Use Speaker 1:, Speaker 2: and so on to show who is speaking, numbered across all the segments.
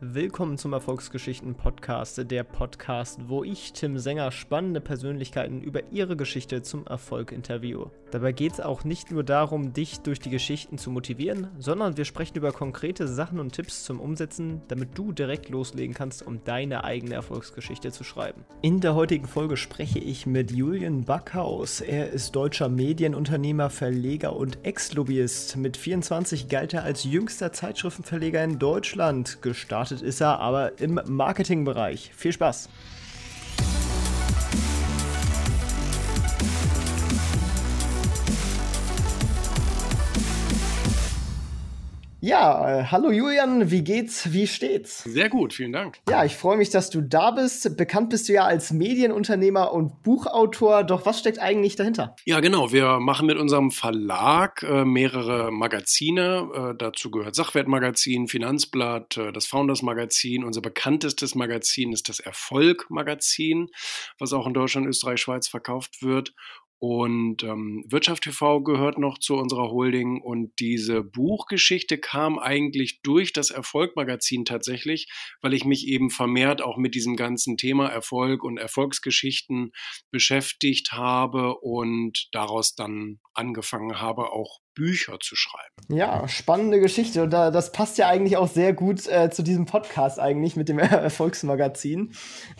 Speaker 1: Willkommen zum Erfolgsgeschichten Podcast, der Podcast, wo ich, Tim Sänger, spannende Persönlichkeiten über ihre Geschichte zum Erfolg interviewe. Dabei geht es auch nicht nur darum, dich durch die Geschichten zu motivieren, sondern wir sprechen über konkrete Sachen und Tipps zum Umsetzen, damit du direkt loslegen kannst, um deine eigene Erfolgsgeschichte zu schreiben. In der heutigen Folge spreche ich mit Julian Backhaus. Er ist deutscher Medienunternehmer, Verleger und Ex-Lobbyist. Mit 24 galt er als jüngster Zeitschriftenverleger in Deutschland. Gestartet ist er aber im Marketingbereich. Viel Spaß! Ja, äh, hallo Julian, wie geht's? Wie steht's?
Speaker 2: Sehr gut, vielen Dank.
Speaker 1: Ja, ich freue mich, dass du da bist. Bekannt bist du ja als Medienunternehmer und Buchautor. Doch was steckt eigentlich dahinter?
Speaker 2: Ja, genau. Wir machen mit unserem Verlag äh, mehrere Magazine. Äh, dazu gehört Sachwertmagazin, Finanzblatt, äh, das Founders Magazin. Unser bekanntestes Magazin ist das Erfolg Magazin, was auch in Deutschland, Österreich, Schweiz verkauft wird. Und ähm, Wirtschaft TV gehört noch zu unserer Holding. Und diese Buchgeschichte kam eigentlich durch das Erfolgmagazin tatsächlich, weil ich mich eben vermehrt auch mit diesem ganzen Thema Erfolg und Erfolgsgeschichten beschäftigt habe und daraus dann angefangen habe, auch Bücher zu schreiben.
Speaker 1: Ja, spannende Geschichte. Und das passt ja eigentlich auch sehr gut äh, zu diesem Podcast eigentlich mit dem Erfolgsmagazin.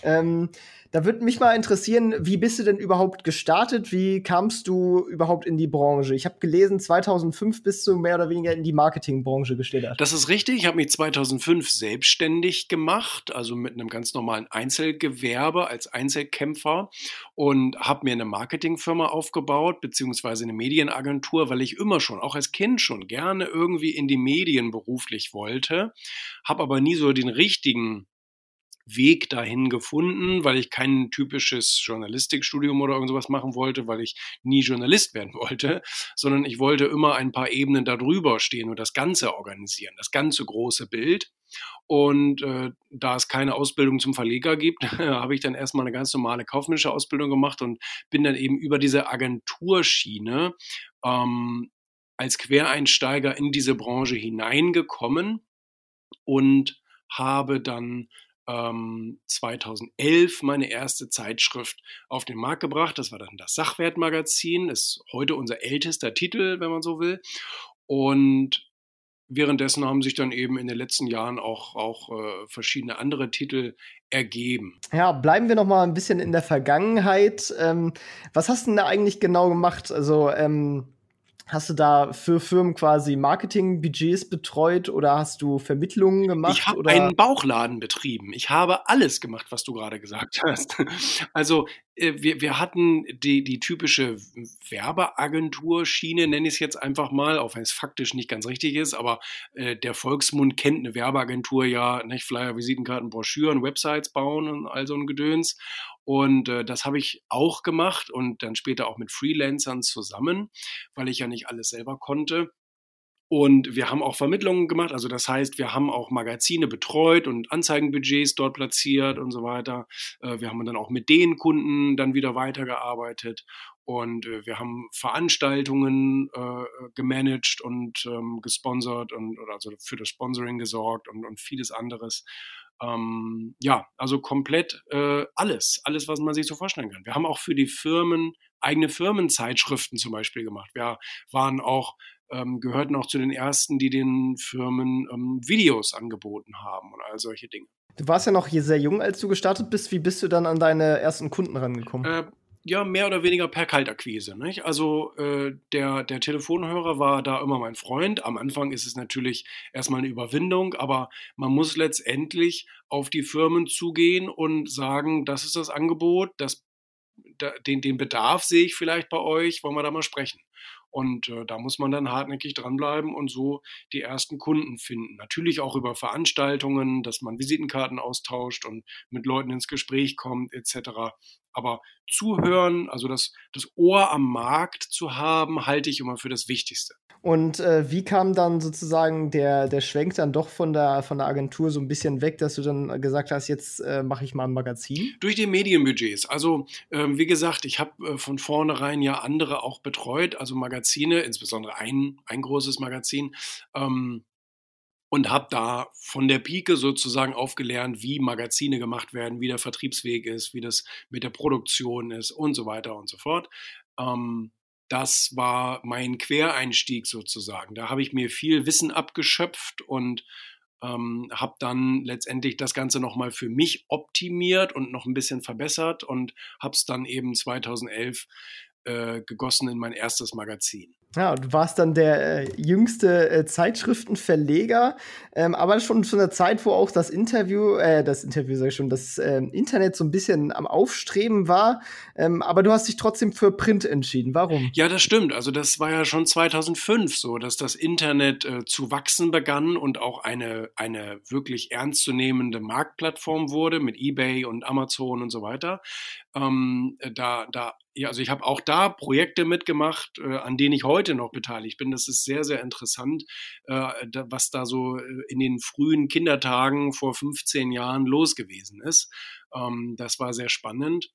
Speaker 1: Ähm, da würde mich mal interessieren, wie bist du denn überhaupt gestartet? Wie kamst du überhaupt in die Branche? Ich habe gelesen, 2005 bist du mehr oder weniger in die Marketingbranche geschlittert.
Speaker 2: Das ist richtig. Ich habe mich 2005 selbstständig gemacht, also mit einem ganz normalen Einzelgewerbe als Einzelkämpfer und habe mir eine Marketingfirma aufgebaut, beziehungsweise eine Medienagentur, weil ich immer schon, auch als Kind schon, gerne irgendwie in die Medien beruflich wollte, habe aber nie so den richtigen Weg dahin gefunden, weil ich kein typisches Journalistikstudium oder irgend sowas machen wollte, weil ich nie Journalist werden wollte, sondern ich wollte immer ein paar Ebenen darüber stehen und das Ganze organisieren, das ganze große Bild. Und äh, da es keine Ausbildung zum Verleger gibt, habe ich dann erstmal eine ganz normale kaufmännische Ausbildung gemacht und bin dann eben über diese Agenturschiene ähm, als Quereinsteiger in diese Branche hineingekommen und habe dann 2011 ähm, meine erste Zeitschrift auf den Markt gebracht. Das war dann das Sachwertmagazin, ist heute unser ältester Titel, wenn man so will. Und währenddessen haben sich dann eben in den letzten Jahren auch, auch äh, verschiedene andere Titel ergeben.
Speaker 1: Ja, bleiben wir noch mal ein bisschen in der Vergangenheit. Ähm, was hast du denn da eigentlich genau gemacht? Also ähm Hast du da für Firmen quasi Marketingbudgets betreut oder hast du Vermittlungen gemacht?
Speaker 2: Ich habe einen Bauchladen betrieben. Ich habe alles gemacht, was du gerade gesagt hast. Also wir, wir hatten die, die typische Werbeagenturschiene, nenne ich es jetzt einfach mal, auch wenn es faktisch nicht ganz richtig ist, aber äh, der Volksmund kennt eine Werbeagentur ja, nicht Flyer, Visitenkarten, Broschüren, Websites bauen und all so ein Gedöns. Und äh, das habe ich auch gemacht und dann später auch mit Freelancern zusammen, weil ich ja nicht alles selber konnte. Und wir haben auch Vermittlungen gemacht. Also das heißt, wir haben auch Magazine betreut und Anzeigenbudgets dort platziert und so weiter. Äh, wir haben dann auch mit den Kunden dann wieder weitergearbeitet. Und äh, wir haben Veranstaltungen äh, gemanagt und ähm, gesponsert und oder also für das Sponsoring gesorgt und, und vieles anderes. Ähm, ja, also komplett alles, alles, was man sich so vorstellen kann. Wir haben auch für die Firmen eigene Firmenzeitschriften zum Beispiel gemacht. Wir waren auch, ähm, gehörten auch zu den ersten, die den Firmen ähm, Videos angeboten haben und all solche Dinge.
Speaker 1: Du warst ja noch hier sehr jung, als du gestartet bist. Wie bist du dann an deine ersten Kunden rangekommen?
Speaker 2: Äh, ja, mehr oder weniger per Kaltakquise. Nicht? Also äh, der, der Telefonhörer war da immer mein Freund. Am Anfang ist es natürlich erstmal eine Überwindung, aber man muss letztendlich auf die Firmen zugehen und sagen, das ist das Angebot, das, da, den, den Bedarf sehe ich vielleicht bei euch, wollen wir da mal sprechen. Und äh, da muss man dann hartnäckig dranbleiben und so die ersten Kunden finden. Natürlich auch über Veranstaltungen, dass man Visitenkarten austauscht und mit Leuten ins Gespräch kommt etc. Aber zuhören, also das, das Ohr am Markt zu haben, halte ich immer für das Wichtigste.
Speaker 1: Und äh, wie kam dann sozusagen der, der Schwenk dann doch von der, von der Agentur so ein bisschen weg, dass du dann gesagt hast, jetzt äh, mache ich mal ein Magazin?
Speaker 2: Durch die Medienbudgets. Also ähm, wie gesagt, ich habe äh, von vornherein ja andere auch betreut, also Magazine, insbesondere ein, ein großes Magazin. Ähm, und habe da von der Pike sozusagen aufgelernt, wie Magazine gemacht werden, wie der Vertriebsweg ist, wie das mit der Produktion ist und so weiter und so fort. Ähm, das war mein Quereinstieg sozusagen. Da habe ich mir viel Wissen abgeschöpft und ähm, habe dann letztendlich das Ganze nochmal für mich optimiert und noch ein bisschen verbessert und habe es dann eben 2011 äh, gegossen in mein erstes Magazin.
Speaker 1: Ja, du warst dann der äh, jüngste äh, Zeitschriftenverleger, ähm, aber schon zu einer Zeit, wo auch das Interview, äh, das Interview sag ich schon, das ähm, Internet so ein bisschen am Aufstreben war. Ähm, aber du hast dich trotzdem für Print entschieden. Warum?
Speaker 2: Ja, das stimmt. Also das war ja schon 2005 so, dass das Internet äh, zu wachsen begann und auch eine, eine wirklich ernstzunehmende Marktplattform wurde mit eBay und Amazon und so weiter. Ähm, da, da ja, also ich habe auch da Projekte mitgemacht, äh, an denen ich heute noch beteiligt bin. Das ist sehr, sehr interessant, äh, da, was da so äh, in den frühen Kindertagen vor 15 Jahren los gewesen ist. Ähm, das war sehr spannend.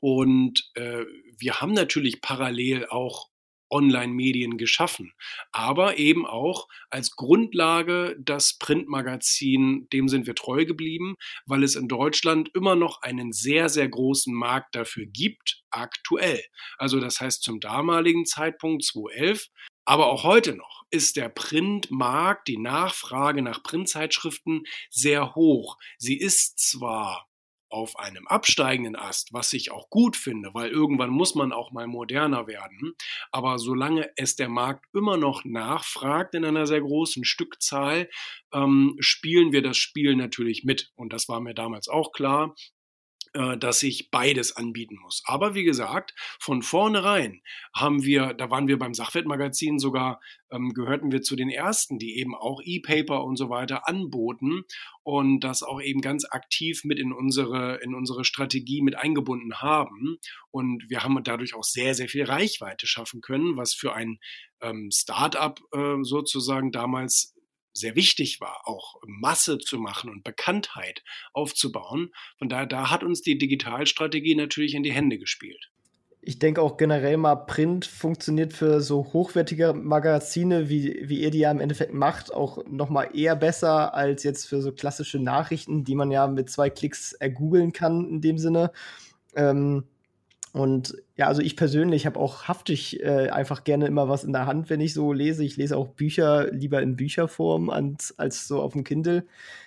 Speaker 2: Und äh, wir haben natürlich parallel auch Online-Medien geschaffen, aber eben auch als Grundlage das Printmagazin, dem sind wir treu geblieben, weil es in Deutschland immer noch einen sehr, sehr großen Markt dafür gibt, aktuell. Also das heißt zum damaligen Zeitpunkt 2011, aber auch heute noch ist der Printmarkt, die Nachfrage nach Printzeitschriften sehr hoch. Sie ist zwar auf einem absteigenden Ast, was ich auch gut finde, weil irgendwann muss man auch mal moderner werden. Aber solange es der Markt immer noch nachfragt in einer sehr großen Stückzahl, ähm, spielen wir das Spiel natürlich mit. Und das war mir damals auch klar. Äh, dass ich beides anbieten muss. Aber wie gesagt, von vornherein haben wir, da waren wir beim Sachwertmagazin sogar, ähm, gehörten wir zu den ersten, die eben auch E-Paper und so weiter anboten und das auch eben ganz aktiv mit in unsere, in unsere Strategie mit eingebunden haben. Und wir haben dadurch auch sehr, sehr viel Reichweite schaffen können, was für ein ähm, Start-up äh, sozusagen damals sehr wichtig war, auch Masse zu machen und Bekanntheit aufzubauen. Von daher, da hat uns die Digitalstrategie natürlich in die Hände gespielt.
Speaker 1: Ich denke auch generell mal, Print funktioniert für so hochwertige Magazine, wie, wie ihr die ja im Endeffekt macht, auch noch mal eher besser als jetzt für so klassische Nachrichten, die man ja mit zwei Klicks ergoogeln kann in dem Sinne. Ähm, und ja, also ich persönlich habe auch haftig äh, einfach gerne immer was in der Hand, wenn ich so lese. Ich lese auch Bücher lieber in Bücherform als, als so auf dem Kindle.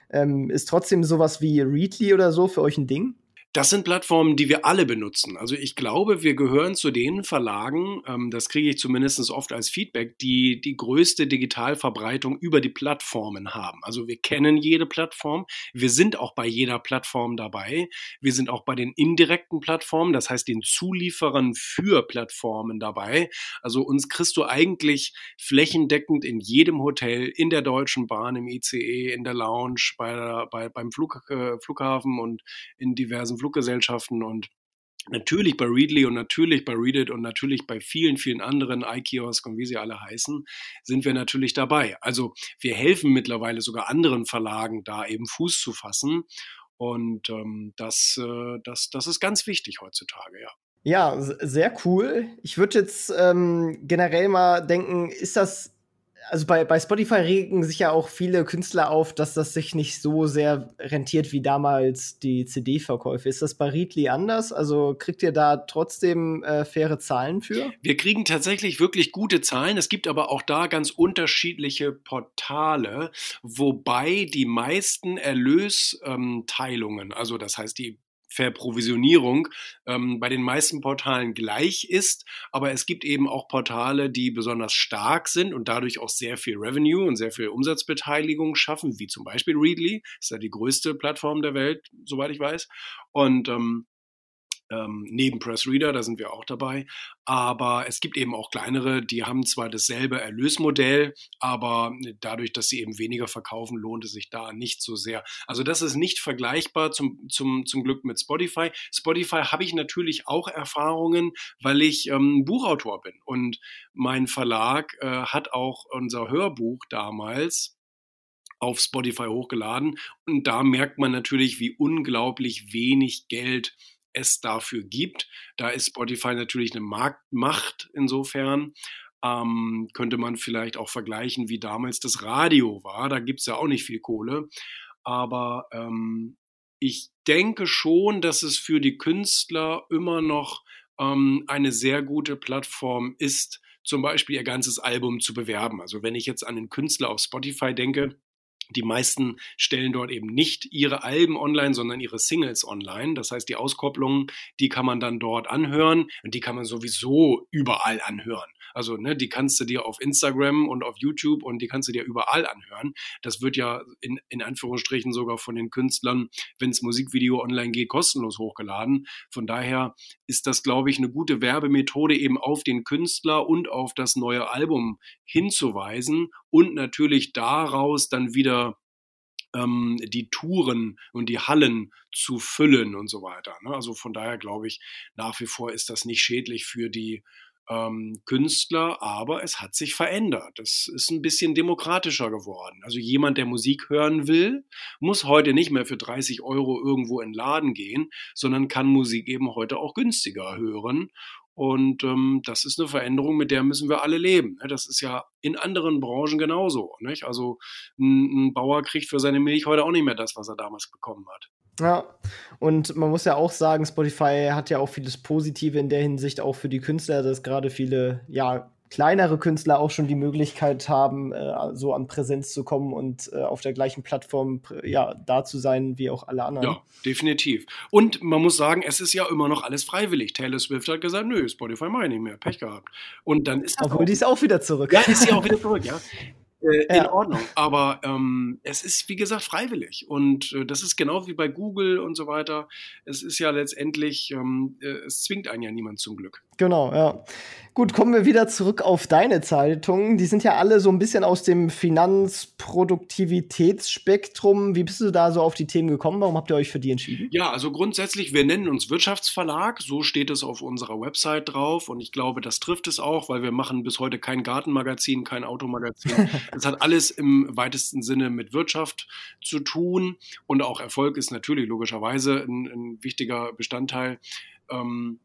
Speaker 1: Ähm, ist trotzdem sowas wie Readly oder so für euch ein Ding?
Speaker 2: Das sind Plattformen, die wir alle benutzen. Also ich glaube, wir gehören zu den Verlagen, ähm, das kriege ich zumindest oft als Feedback, die die größte Digitalverbreitung über die Plattformen haben. Also wir kennen jede Plattform, wir sind auch bei jeder Plattform dabei, wir sind auch bei den indirekten Plattformen, das heißt den Zulieferern für Plattformen dabei. Also uns kriegst du eigentlich flächendeckend in jedem Hotel, in der Deutschen Bahn, im ICE, in der Lounge, bei bei, beim Flug, äh, Flughafen und in diversen Fluggesellschaften und natürlich bei Readly und natürlich bei Readit und natürlich bei vielen, vielen anderen iKiosk und wie sie alle heißen, sind wir natürlich dabei. Also wir helfen mittlerweile sogar anderen Verlagen, da eben Fuß zu fassen. Und ähm, das, äh, das, das ist ganz wichtig heutzutage, ja.
Speaker 1: Ja, sehr cool. Ich würde jetzt ähm, generell mal denken, ist das also bei, bei Spotify regen sich ja auch viele Künstler auf, dass das sich nicht so sehr rentiert wie damals die CD-Verkäufe. Ist das bei Readly anders? Also kriegt ihr da trotzdem äh, faire Zahlen für?
Speaker 2: Wir kriegen tatsächlich wirklich gute Zahlen. Es gibt aber auch da ganz unterschiedliche Portale, wobei die meisten Erlösteilungen, also das heißt die Verprovisionierung ähm, bei den meisten Portalen gleich ist. Aber es gibt eben auch Portale, die besonders stark sind und dadurch auch sehr viel Revenue und sehr viel Umsatzbeteiligung schaffen, wie zum Beispiel Readly. Ist ja die größte Plattform der Welt, soweit ich weiß. Und ähm, ähm, neben Pressreader, da sind wir auch dabei. Aber es gibt eben auch kleinere, die haben zwar dasselbe Erlösmodell, aber dadurch, dass sie eben weniger verkaufen, lohnt es sich da nicht so sehr. Also das ist nicht vergleichbar zum, zum, zum Glück mit Spotify. Spotify habe ich natürlich auch Erfahrungen, weil ich ähm, Buchautor bin. Und mein Verlag äh, hat auch unser Hörbuch damals auf Spotify hochgeladen. Und da merkt man natürlich, wie unglaublich wenig Geld es dafür gibt. Da ist Spotify natürlich eine Marktmacht insofern. Ähm, könnte man vielleicht auch vergleichen, wie damals das Radio war. Da gibt es ja auch nicht viel Kohle. Aber ähm, ich denke schon, dass es für die Künstler immer noch ähm, eine sehr gute Plattform ist, zum Beispiel ihr ganzes Album zu bewerben. Also wenn ich jetzt an den Künstler auf Spotify denke, die meisten stellen dort eben nicht ihre Alben online, sondern ihre Singles online. Das heißt, die Auskopplungen, die kann man dann dort anhören und die kann man sowieso überall anhören. Also, ne, die kannst du dir auf Instagram und auf YouTube und die kannst du dir überall anhören. Das wird ja in, in Anführungsstrichen sogar von den Künstlern, wenn das Musikvideo online geht, kostenlos hochgeladen. Von daher ist das, glaube ich, eine gute Werbemethode, eben auf den Künstler und auf das neue Album hinzuweisen und natürlich daraus dann wieder ähm, die Touren und die Hallen zu füllen und so weiter. Ne? Also von daher glaube ich, nach wie vor ist das nicht schädlich für die ähm, Künstler, aber es hat sich verändert. Es ist ein bisschen demokratischer geworden. Also jemand, der Musik hören will, muss heute nicht mehr für 30 Euro irgendwo in den Laden gehen, sondern kann Musik eben heute auch günstiger hören. Und ähm, das ist eine Veränderung, mit der müssen wir alle leben. Ne? Das ist ja in anderen Branchen genauso. Nicht? Also ein, ein Bauer kriegt für seine Milch heute auch nicht mehr das, was er damals bekommen hat.
Speaker 1: Ja, und man muss ja auch sagen, Spotify hat ja auch vieles Positive in der Hinsicht auch für die Künstler, dass gerade viele, ja, kleinere Künstler auch schon die Möglichkeit haben, äh, so an Präsenz zu kommen und äh, auf der gleichen Plattform ja, da zu sein wie auch alle anderen. Ja,
Speaker 2: definitiv. Und man muss sagen, es ist ja immer noch alles freiwillig. Taylor Swift hat gesagt, nö, Spotify meine ich nicht mehr, Pech gehabt. Und dann ist
Speaker 1: Obwohl, die ist auch wieder zurück.
Speaker 2: Ja, ist sie auch wieder zurück, ja. Äh, ja. in Ordnung. Aber ähm, es ist, wie gesagt, freiwillig. Und äh, das ist genau wie bei Google und so weiter. Es ist ja letztendlich, ähm, äh, es zwingt einen ja niemand zum Glück.
Speaker 1: Genau, ja. Gut, kommen wir wieder zurück auf deine Zeitungen. Die sind ja alle so ein bisschen aus dem Finanzproduktivitätsspektrum. Wie bist du da so auf die Themen gekommen? Warum habt ihr euch für die entschieden?
Speaker 2: Ja, also grundsätzlich, wir nennen uns Wirtschaftsverlag. So steht es auf unserer Website drauf. Und ich glaube, das trifft es auch, weil wir machen bis heute kein Gartenmagazin, kein Automagazin. Es hat alles im weitesten Sinne mit Wirtschaft zu tun. Und auch Erfolg ist natürlich logischerweise ein, ein wichtiger Bestandteil. Ähm,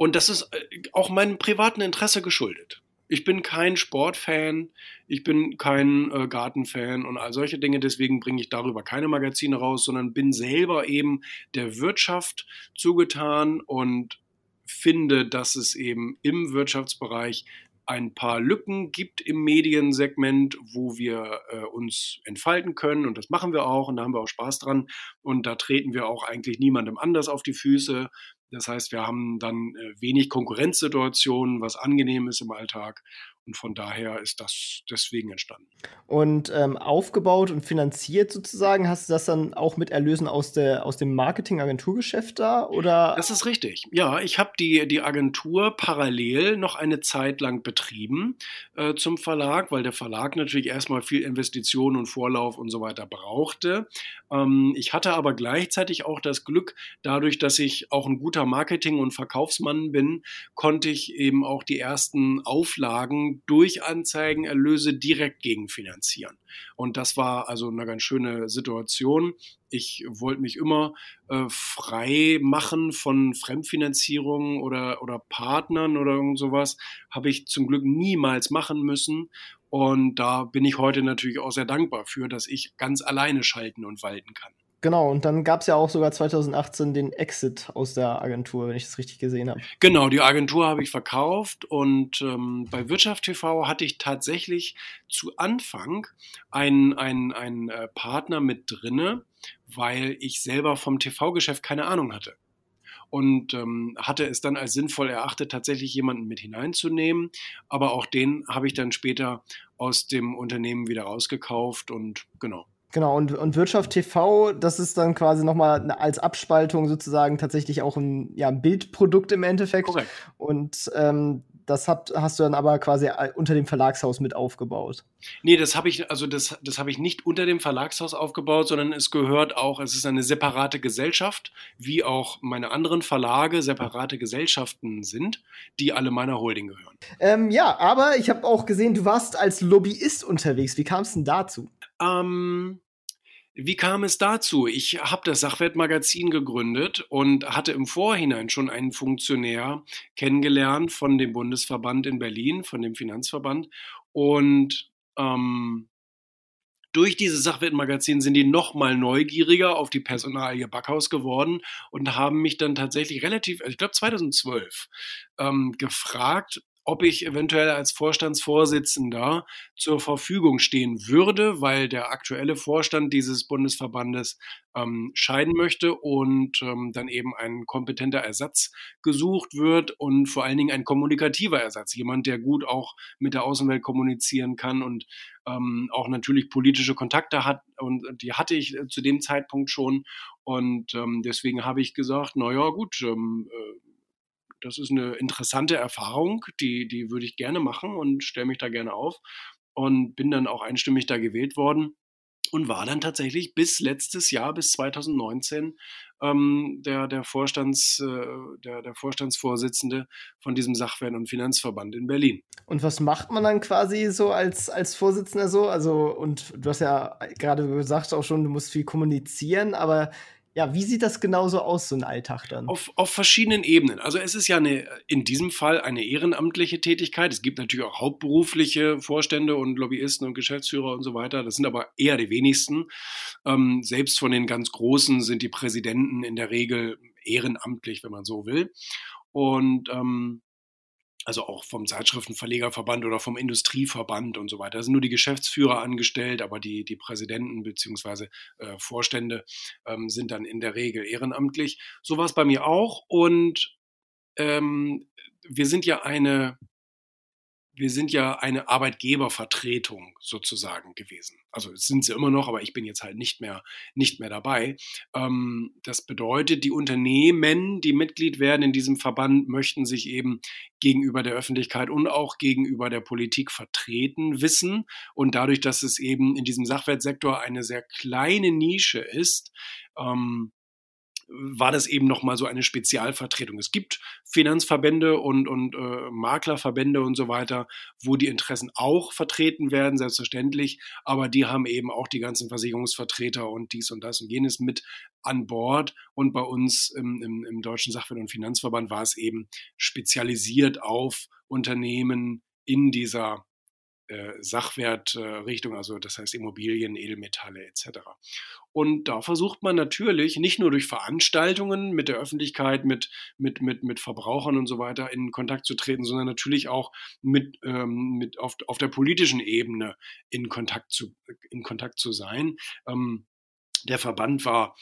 Speaker 2: und das ist äh, auch meinem privaten Interesse geschuldet. Ich bin kein Sportfan, ich bin kein äh, Gartenfan und all solche Dinge. Deswegen bringe ich darüber keine Magazine raus, sondern bin selber eben der Wirtschaft zugetan und finde, dass es eben im Wirtschaftsbereich ein paar Lücken gibt im Mediensegment, wo wir äh, uns entfalten können. Und das machen wir auch und da haben wir auch Spaß dran. Und da treten wir auch eigentlich niemandem anders auf die Füße. Das heißt, wir haben dann äh, wenig Konkurrenzsituationen, was angenehm ist im Alltag. Und von daher ist das deswegen entstanden.
Speaker 1: Und ähm, aufgebaut und finanziert sozusagen, hast du das dann auch mit Erlösen aus, der, aus dem Marketing-Agenturgeschäft da? Oder?
Speaker 2: Das ist richtig. Ja, ich habe die, die Agentur parallel noch eine Zeit lang betrieben äh, zum Verlag, weil der Verlag natürlich erstmal viel Investitionen und Vorlauf und so weiter brauchte. Ähm, ich hatte aber gleichzeitig auch das Glück, dadurch, dass ich auch ein guter Marketing- und Verkaufsmann bin, konnte ich eben auch die ersten Auflagen durch Anzeigenerlöse direkt gegenfinanzieren. Und das war also eine ganz schöne Situation. Ich wollte mich immer äh, frei machen von Fremdfinanzierung oder, oder Partnern oder irgend sowas. Habe ich zum Glück niemals machen müssen. Und da bin ich heute natürlich auch sehr dankbar für, dass ich ganz alleine schalten und walten kann.
Speaker 1: Genau, und dann gab es ja auch sogar 2018 den Exit aus der Agentur, wenn ich das richtig gesehen habe.
Speaker 2: Genau, die Agentur habe ich verkauft und ähm, bei Wirtschaft TV hatte ich tatsächlich zu Anfang einen, einen, einen äh, Partner mit drinne, weil ich selber vom TV-Geschäft keine Ahnung hatte und ähm, hatte es dann als sinnvoll erachtet, tatsächlich jemanden mit hineinzunehmen. Aber auch den habe ich dann später aus dem Unternehmen wieder rausgekauft und genau.
Speaker 1: Genau, und, und Wirtschaft TV, das ist dann quasi nochmal als Abspaltung sozusagen tatsächlich auch ein, ja, ein Bildprodukt im Endeffekt. Korrekt. Und ähm, das habt, hast du dann aber quasi unter dem Verlagshaus mit aufgebaut.
Speaker 2: Nee, das habe ich, also das, das habe ich nicht unter dem Verlagshaus aufgebaut, sondern es gehört auch, es ist eine separate Gesellschaft, wie auch meine anderen Verlage separate Gesellschaften sind, die alle meiner Holding gehören.
Speaker 1: Ähm, ja, aber ich habe auch gesehen, du warst als Lobbyist unterwegs. Wie kam es denn dazu?
Speaker 2: Ähm, Wie kam es dazu? Ich habe das Sachwertmagazin gegründet und hatte im Vorhinein schon einen Funktionär kennengelernt von dem Bundesverband in Berlin, von dem Finanzverband. Und ähm, durch dieses Sachwertmagazin sind die nochmal neugieriger auf die Personalie Backhaus geworden und haben mich dann tatsächlich relativ, also ich glaube 2012, ähm, gefragt, ob ich eventuell als Vorstandsvorsitzender zur Verfügung stehen würde, weil der aktuelle Vorstand dieses Bundesverbandes ähm, scheiden möchte und ähm, dann eben ein kompetenter Ersatz gesucht wird und vor allen Dingen ein kommunikativer Ersatz, jemand, der gut auch mit der Außenwelt kommunizieren kann und ähm, auch natürlich politische Kontakte hat und die hatte ich äh, zu dem Zeitpunkt schon. Und ähm, deswegen habe ich gesagt, na ja, gut, ähm, äh, das ist eine interessante Erfahrung, die, die würde ich gerne machen und stelle mich da gerne auf und bin dann auch einstimmig da gewählt worden und war dann tatsächlich bis letztes Jahr, bis 2019, ähm, der, der, Vorstands, äh, der, der Vorstandsvorsitzende von diesem Sachwert- und Finanzverband in Berlin.
Speaker 1: Und was macht man dann quasi so als, als Vorsitzender so? Also, und du hast ja gerade gesagt auch schon, du musst viel kommunizieren, aber ja, wie sieht das genauso aus, so ein Alltag dann?
Speaker 2: Auf, auf verschiedenen Ebenen. Also es ist ja eine, in diesem Fall eine ehrenamtliche Tätigkeit. Es gibt natürlich auch hauptberufliche Vorstände und Lobbyisten und Geschäftsführer und so weiter. Das sind aber eher die wenigsten. Ähm, selbst von den ganz Großen sind die Präsidenten in der Regel ehrenamtlich, wenn man so will. Und ähm, also auch vom Zeitschriftenverlegerverband oder vom Industrieverband und so weiter. Da sind nur die Geschäftsführer angestellt, aber die, die Präsidenten beziehungsweise äh, Vorstände ähm, sind dann in der Regel ehrenamtlich. So war es bei mir auch und ähm, wir sind ja eine wir sind ja eine Arbeitgebervertretung sozusagen gewesen. Also sind sie immer noch, aber ich bin jetzt halt nicht mehr, nicht mehr dabei. Ähm, das bedeutet, die Unternehmen, die Mitglied werden in diesem Verband, möchten sich eben gegenüber der Öffentlichkeit und auch gegenüber der Politik vertreten wissen. Und dadurch, dass es eben in diesem Sachwertsektor eine sehr kleine Nische ist, ähm, war das eben nochmal so eine Spezialvertretung. Es gibt Finanzverbände und, und äh, Maklerverbände und so weiter, wo die Interessen auch vertreten werden, selbstverständlich, aber die haben eben auch die ganzen Versicherungsvertreter und dies und das und jenes mit an Bord. Und bei uns im, im, im Deutschen Sachwert- und Finanzverband war es eben spezialisiert auf Unternehmen in dieser Sachwertrichtung, also das heißt Immobilien, Edelmetalle etc. Und da versucht man natürlich nicht nur durch Veranstaltungen mit der Öffentlichkeit, mit, mit, mit, mit Verbrauchern und so weiter in Kontakt zu treten, sondern natürlich auch mit, ähm, mit auf, auf der politischen Ebene in Kontakt zu, in Kontakt zu sein. Ähm, der Verband war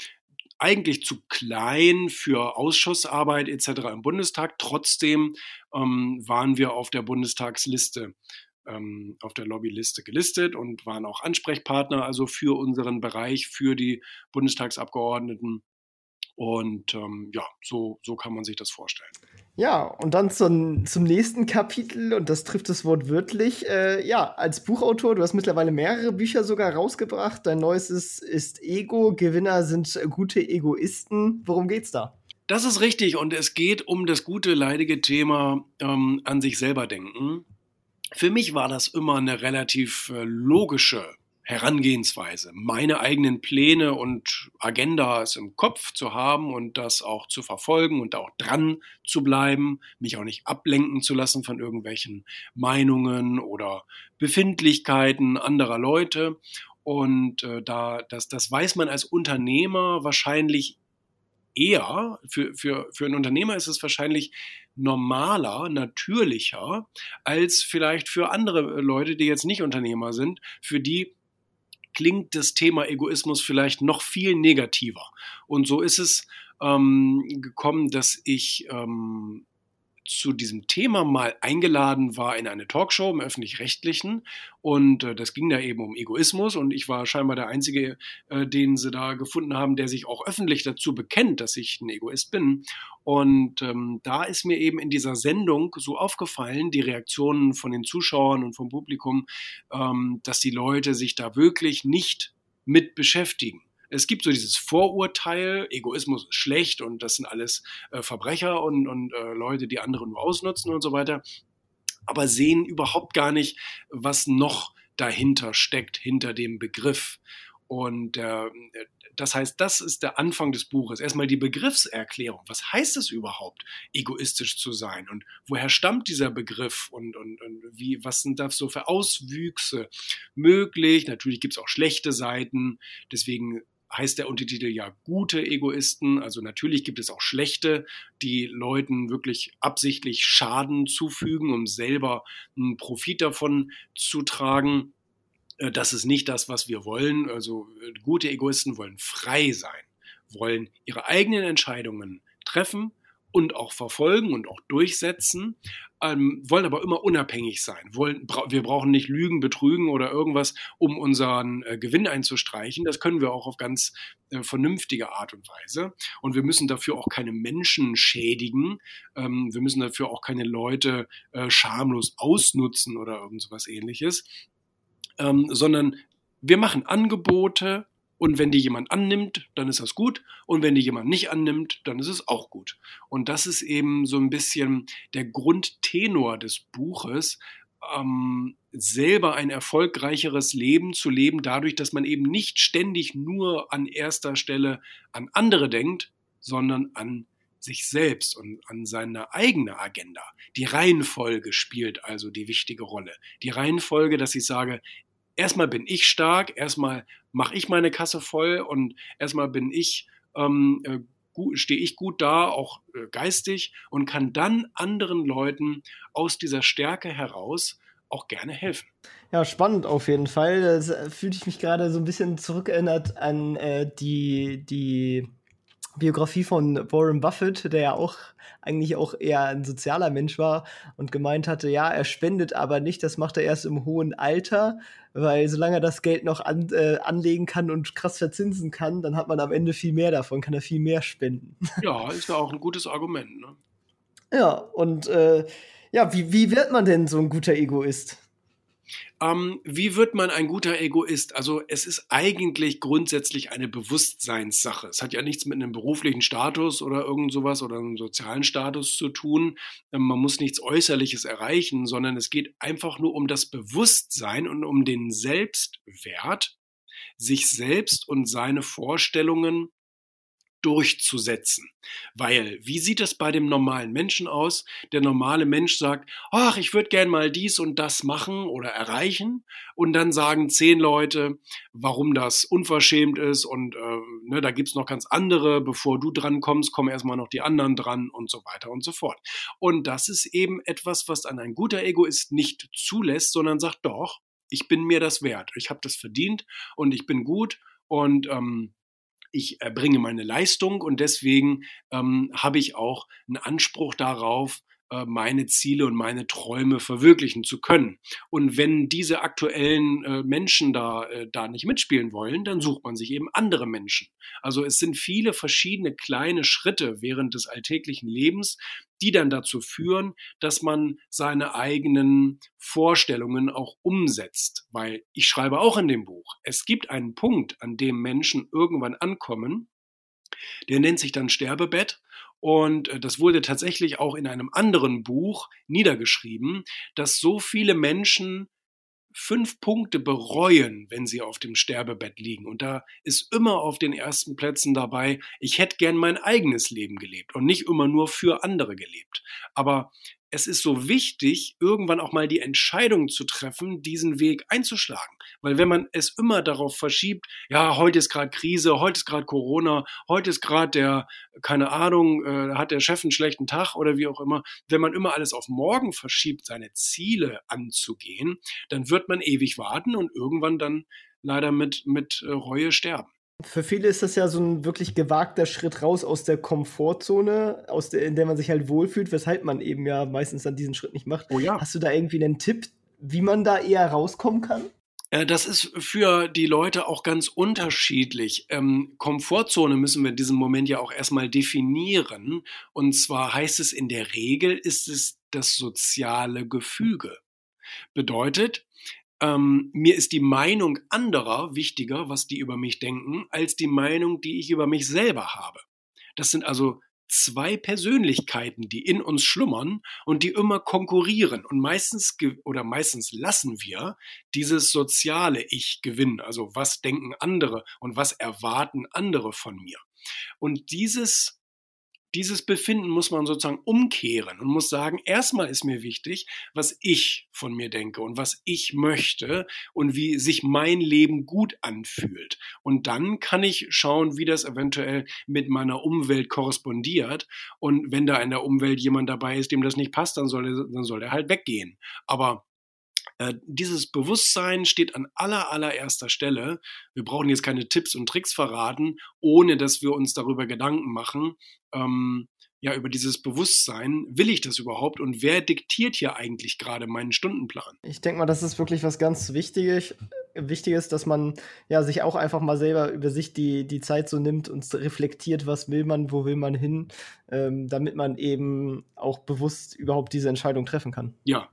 Speaker 2: eigentlich zu klein für Ausschussarbeit etc. im Bundestag. Trotzdem ähm, waren wir auf der Bundestagsliste ähm, auf der Lobbyliste gelistet und waren auch Ansprechpartner, also für unseren Bereich, für die Bundestagsabgeordneten. Und ähm, ja, so, so kann man sich das vorstellen.
Speaker 1: Ja, und dann zum, zum nächsten Kapitel, und das trifft das Wort wörtlich. Äh, ja, als Buchautor, du hast mittlerweile mehrere Bücher sogar rausgebracht. Dein neuestes ist Ego, Gewinner sind gute Egoisten. Worum geht's da?
Speaker 2: Das ist richtig, und es geht um das gute, leidige Thema ähm, an sich selber denken. Für mich war das immer eine relativ äh, logische Herangehensweise, meine eigenen Pläne und Agendas im Kopf zu haben und das auch zu verfolgen und auch dran zu bleiben, mich auch nicht ablenken zu lassen von irgendwelchen Meinungen oder Befindlichkeiten anderer Leute. Und äh, da, das, das weiß man als Unternehmer wahrscheinlich eher, für, für, für einen Unternehmer ist es wahrscheinlich normaler, natürlicher, als vielleicht für andere Leute, die jetzt nicht Unternehmer sind, für die klingt das Thema Egoismus vielleicht noch viel negativer. Und so ist es ähm, gekommen, dass ich ähm, zu diesem Thema mal eingeladen war in eine Talkshow im öffentlich-rechtlichen und äh, das ging da eben um Egoismus und ich war scheinbar der Einzige, äh, den sie da gefunden haben, der sich auch öffentlich dazu bekennt, dass ich ein Egoist bin. Und ähm, da ist mir eben in dieser Sendung so aufgefallen, die Reaktionen von den Zuschauern und vom Publikum, ähm, dass die Leute sich da wirklich nicht mit beschäftigen. Es gibt so dieses Vorurteil, Egoismus ist schlecht und das sind alles äh, Verbrecher und, und äh, Leute, die andere nur ausnutzen und so weiter, aber sehen überhaupt gar nicht, was noch dahinter steckt, hinter dem Begriff. Und äh, das heißt, das ist der Anfang des Buches. Erstmal die Begriffserklärung. Was heißt es überhaupt, egoistisch zu sein? Und woher stammt dieser Begriff? Und, und, und wie, was sind da so für Auswüchse möglich? Natürlich gibt es auch schlechte Seiten. Deswegen heißt der Untertitel ja gute Egoisten. Also natürlich gibt es auch schlechte, die Leuten wirklich absichtlich Schaden zufügen, um selber einen Profit davon zu tragen. Äh, das ist nicht das, was wir wollen. Also äh, gute Egoisten wollen frei sein, wollen ihre eigenen Entscheidungen treffen und auch verfolgen und auch durchsetzen, ähm, wollen aber immer unabhängig sein. Wollen, bra wir brauchen nicht lügen, betrügen oder irgendwas, um unseren äh, Gewinn einzustreichen. Das können wir auch auf ganz äh, vernünftige Art und Weise. Und wir müssen dafür auch keine Menschen schädigen. Ähm, wir müssen dafür auch keine Leute äh, schamlos ausnutzen oder irgend sowas ähnliches ähm, sondern wir machen Angebote und wenn die jemand annimmt, dann ist das gut und wenn die jemand nicht annimmt, dann ist es auch gut. Und das ist eben so ein bisschen der Grundtenor des Buches, ähm, selber ein erfolgreicheres Leben zu leben, dadurch, dass man eben nicht ständig nur an erster Stelle an andere denkt, sondern an sich selbst und an seine eigene Agenda. Die Reihenfolge spielt also die wichtige Rolle. Die Reihenfolge, dass ich sage, erstmal bin ich stark, erstmal mache ich meine Kasse voll und erstmal bin ich ähm, äh, stehe ich gut da, auch äh, geistig und kann dann anderen Leuten aus dieser Stärke heraus auch gerne helfen.
Speaker 1: Ja, spannend auf jeden Fall. Das äh, fühlte ich mich gerade so ein bisschen zurückerinnert an äh, die, die Biografie von Warren Buffett, der ja auch eigentlich auch eher ein sozialer Mensch war und gemeint hatte, ja, er spendet aber nicht, das macht er erst im hohen Alter, weil solange er das Geld noch an, äh, anlegen kann und krass verzinsen kann, dann hat man am Ende viel mehr davon, kann er viel mehr spenden.
Speaker 2: Ja, ist ja auch ein gutes Argument. Ne?
Speaker 1: Ja, und äh, ja, wie, wie wird man denn so ein guter Egoist?
Speaker 2: Ähm, wie wird man ein guter Egoist? Also es ist eigentlich grundsätzlich eine Bewusstseinssache. Es hat ja nichts mit einem beruflichen Status oder irgend sowas oder einem sozialen Status zu tun. Ähm, man muss nichts Äußerliches erreichen, sondern es geht einfach nur um das Bewusstsein und um den Selbstwert, sich selbst und seine Vorstellungen durchzusetzen. Weil, wie sieht es bei dem normalen Menschen aus? Der normale Mensch sagt, ach, ich würde gern mal dies und das machen oder erreichen. Und dann sagen zehn Leute, warum das unverschämt ist und äh, ne, da gibt's noch ganz andere, bevor du dran kommst, kommen erstmal noch die anderen dran und so weiter und so fort. Und das ist eben etwas, was dann ein guter Egoist nicht zulässt, sondern sagt, doch, ich bin mir das wert, ich habe das verdient und ich bin gut und ähm, ich erbringe meine Leistung und deswegen ähm, habe ich auch einen Anspruch darauf, äh, meine Ziele und meine Träume verwirklichen zu können. Und wenn diese aktuellen äh, Menschen da, äh, da nicht mitspielen wollen, dann sucht man sich eben andere Menschen. Also es sind viele verschiedene kleine Schritte während des alltäglichen Lebens, die dann dazu führen, dass man seine eigenen Vorstellungen auch umsetzt. Weil ich schreibe auch in dem Buch, es gibt einen Punkt, an dem Menschen irgendwann ankommen, der nennt sich dann Sterbebett und äh, das wurde tatsächlich auch in einem anderen Buch niedergeschrieben, dass so viele Menschen fünf Punkte bereuen, wenn sie auf dem Sterbebett liegen. Und da ist immer auf den ersten Plätzen dabei, ich hätte gern mein eigenes Leben gelebt und nicht immer nur für andere gelebt. Aber es ist so wichtig, irgendwann auch mal die Entscheidung zu treffen, diesen Weg einzuschlagen. Weil wenn man es immer darauf verschiebt, ja, heute ist gerade Krise, heute ist gerade Corona, heute ist gerade der, keine Ahnung, äh, hat der Chef einen schlechten Tag oder wie auch immer, wenn man immer alles auf morgen verschiebt, seine Ziele anzugehen, dann wird man ewig warten und irgendwann dann leider mit, mit äh, Reue sterben.
Speaker 1: Für viele ist das ja so ein wirklich gewagter Schritt raus aus der Komfortzone, aus der, in der man sich halt wohlfühlt, weshalb man eben ja meistens dann diesen Schritt nicht macht. Oh ja. Hast du da irgendwie einen Tipp, wie man da eher rauskommen kann?
Speaker 2: Äh, das ist für die Leute auch ganz unterschiedlich. Ähm, Komfortzone müssen wir in diesem Moment ja auch erstmal definieren. Und zwar heißt es in der Regel, ist es das soziale Gefüge. Bedeutet, ähm, mir ist die Meinung anderer wichtiger, was die über mich denken, als die Meinung, die ich über mich selber habe. Das sind also zwei Persönlichkeiten, die in uns schlummern und die immer konkurrieren. Und meistens oder meistens lassen wir dieses soziale Ich gewinnen. Also was denken andere und was erwarten andere von mir. Und dieses dieses Befinden muss man sozusagen umkehren und muss sagen, erstmal ist mir wichtig, was ich von mir denke und was ich möchte und wie sich mein Leben gut anfühlt. Und dann kann ich schauen, wie das eventuell mit meiner Umwelt korrespondiert. Und wenn da in der Umwelt jemand dabei ist, dem das nicht passt, dann soll er, dann soll er halt weggehen. Aber äh, dieses Bewusstsein steht an aller, allererster Stelle. Wir brauchen jetzt keine Tipps und Tricks verraten, ohne dass wir uns darüber Gedanken machen, ähm, ja, über dieses Bewusstsein, will ich das überhaupt und wer diktiert hier eigentlich gerade meinen Stundenplan?
Speaker 1: Ich denke mal, das ist wirklich was ganz Wichtiges, Wichtiges, dass man ja sich auch einfach mal selber über sich die, die Zeit so nimmt und reflektiert, was will man, wo will man hin, ähm, damit man eben auch bewusst überhaupt diese Entscheidung treffen kann.
Speaker 2: Ja,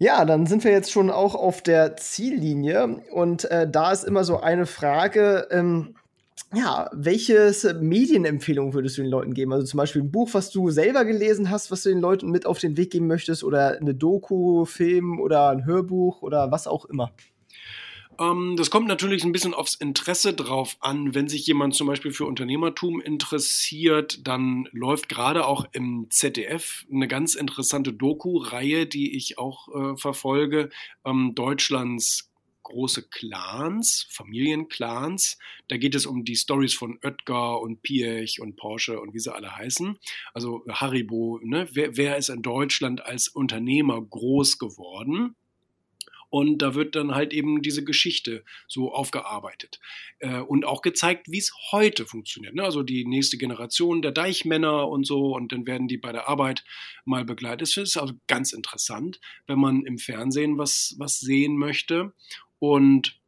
Speaker 1: ja, dann sind wir jetzt schon auch auf der Ziellinie und äh, da ist immer so eine Frage, ähm, ja, welche Medienempfehlungen würdest du den Leuten geben? Also zum Beispiel ein Buch, was du selber gelesen hast, was du den Leuten mit auf den Weg geben möchtest oder eine Doku, Film oder ein Hörbuch oder was auch immer.
Speaker 2: Ähm, das kommt natürlich ein bisschen aufs Interesse drauf an. Wenn sich jemand zum Beispiel für Unternehmertum interessiert, dann läuft gerade auch im ZDF eine ganz interessante Doku-Reihe, die ich auch äh, verfolge. Ähm, Deutschlands große Clans, Familienclans. Da geht es um die Stories von Oetker und Piech und Porsche und wie sie alle heißen. Also Haribo, ne? wer, wer ist in Deutschland als Unternehmer groß geworden? Und da wird dann halt eben diese Geschichte so aufgearbeitet äh, und auch gezeigt, wie es heute funktioniert. Ne? Also die nächste Generation der Deichmänner und so und dann werden die bei der Arbeit mal begleitet. Das ist also ganz interessant, wenn man im Fernsehen was, was sehen möchte. Und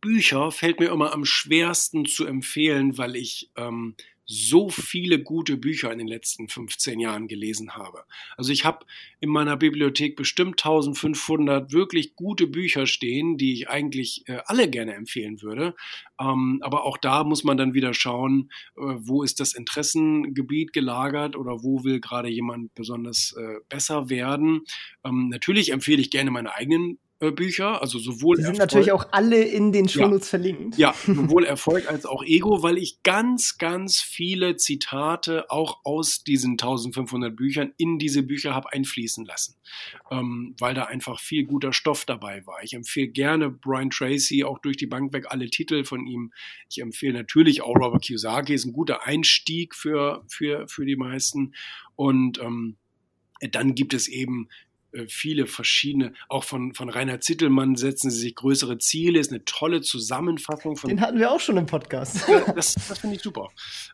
Speaker 2: Bücher fällt mir immer am schwersten zu empfehlen, weil ich ähm, so viele gute Bücher in den letzten 15 Jahren gelesen habe. Also ich habe in meiner Bibliothek bestimmt 1500 wirklich gute Bücher stehen, die ich eigentlich äh, alle gerne empfehlen würde. Ähm, aber auch da muss man dann wieder schauen, äh, wo ist das Interessengebiet gelagert oder wo will gerade jemand besonders äh, besser werden. Ähm, natürlich empfehle ich gerne meine eigenen Bücher, also sowohl.
Speaker 1: Die sind Erfolg, natürlich auch alle in den Shownotes ja, verlinkt.
Speaker 2: Ja, sowohl Erfolg als auch Ego, weil ich ganz, ganz viele Zitate auch aus diesen 1500 Büchern in diese Bücher habe einfließen lassen, ähm, weil da einfach viel guter Stoff dabei war. Ich empfehle gerne Brian Tracy, auch durch die Bank weg alle Titel von ihm. Ich empfehle natürlich auch Robert Kiyosaki, ist ein guter Einstieg für, für, für die meisten. Und ähm, dann gibt es eben äh, viele verschiedene, auch von, von Rainer Zittelmann setzen sie sich größere Ziele, ist eine tolle Zusammenfassung von.
Speaker 1: Den hatten wir auch schon im Podcast.
Speaker 2: das das finde ich super.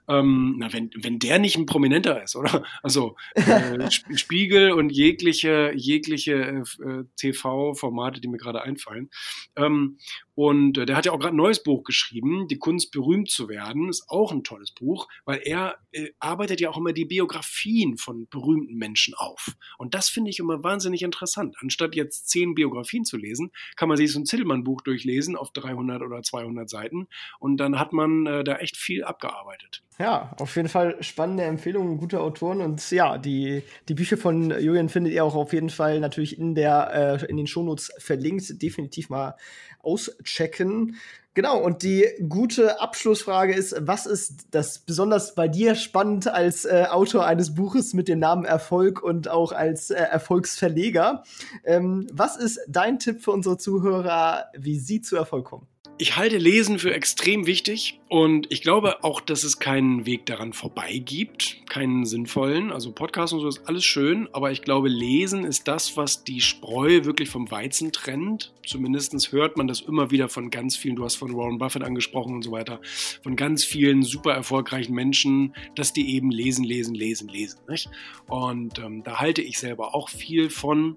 Speaker 2: Ähm, na, wenn, wenn der nicht ein Prominenter ist, oder? Also äh, Spiegel und jegliche, jegliche äh, TV-Formate, die mir gerade einfallen. Ähm, und äh, der hat ja auch gerade ein neues Buch geschrieben, Die Kunst berühmt zu werden. Ist auch ein tolles Buch, weil er äh, arbeitet ja auch immer die Biografien von berühmten Menschen auf. Und das finde ich immer wahnsinnig interessant. Anstatt jetzt zehn Biografien zu lesen, kann man sich so ein Zittelmann-Buch durchlesen auf 300 oder 200 Seiten. Und dann hat man äh, da echt viel abgearbeitet.
Speaker 1: Ja, auf jeden Fall spannende Empfehlungen, gute Autoren und ja, die, die Bücher von Julian findet ihr auch auf jeden Fall natürlich in der äh, in den Shownotes verlinkt. Definitiv mal auschecken. Genau, und die gute Abschlussfrage ist, was ist das besonders bei dir spannend als äh, Autor eines Buches mit dem Namen Erfolg und auch als äh, Erfolgsverleger? Ähm, was ist dein Tipp für unsere Zuhörer, wie sie zu Erfolg kommen?
Speaker 2: Ich halte Lesen für extrem wichtig und ich glaube auch, dass es keinen Weg daran vorbei gibt, keinen sinnvollen. Also Podcast und so ist alles schön, aber ich glaube, Lesen ist das, was die Spreu wirklich vom Weizen trennt. Zumindest hört man das immer wieder von ganz vielen, du hast von Warren Buffett angesprochen und so weiter, von ganz vielen super erfolgreichen Menschen, dass die eben lesen, lesen, lesen, lesen. Nicht? Und ähm, da halte ich selber auch viel von.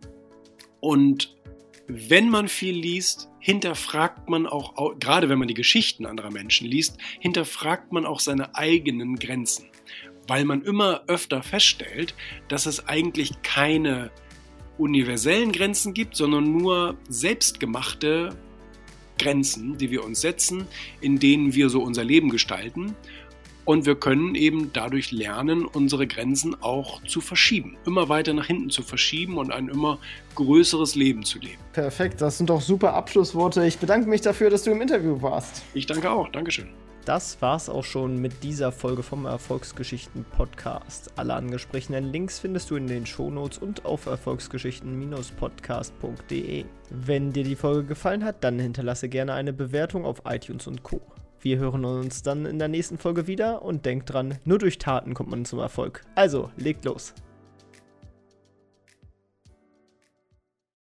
Speaker 2: Und wenn man viel liest, hinterfragt man auch, gerade wenn man die Geschichten anderer Menschen liest, hinterfragt man auch seine eigenen Grenzen. Weil man immer öfter feststellt, dass es eigentlich keine universellen Grenzen gibt, sondern nur selbstgemachte Grenzen, die wir uns setzen, in denen wir so unser Leben gestalten. Und wir können eben dadurch lernen, unsere Grenzen auch zu verschieben, immer weiter nach hinten zu verschieben und ein immer größeres Leben zu leben.
Speaker 1: Perfekt, das sind doch super Abschlussworte. Ich bedanke mich dafür, dass du im Interview warst.
Speaker 2: Ich danke auch, Dankeschön.
Speaker 1: Das war's auch schon mit dieser Folge vom Erfolgsgeschichten Podcast. Alle angesprochenen Links findest du in den Shownotes und auf erfolgsgeschichten-podcast.de. Wenn dir die Folge gefallen hat, dann hinterlasse gerne eine Bewertung auf iTunes und Co. Wir hören uns dann in der nächsten Folge wieder und denkt dran, nur durch Taten kommt man zum Erfolg. Also, legt los.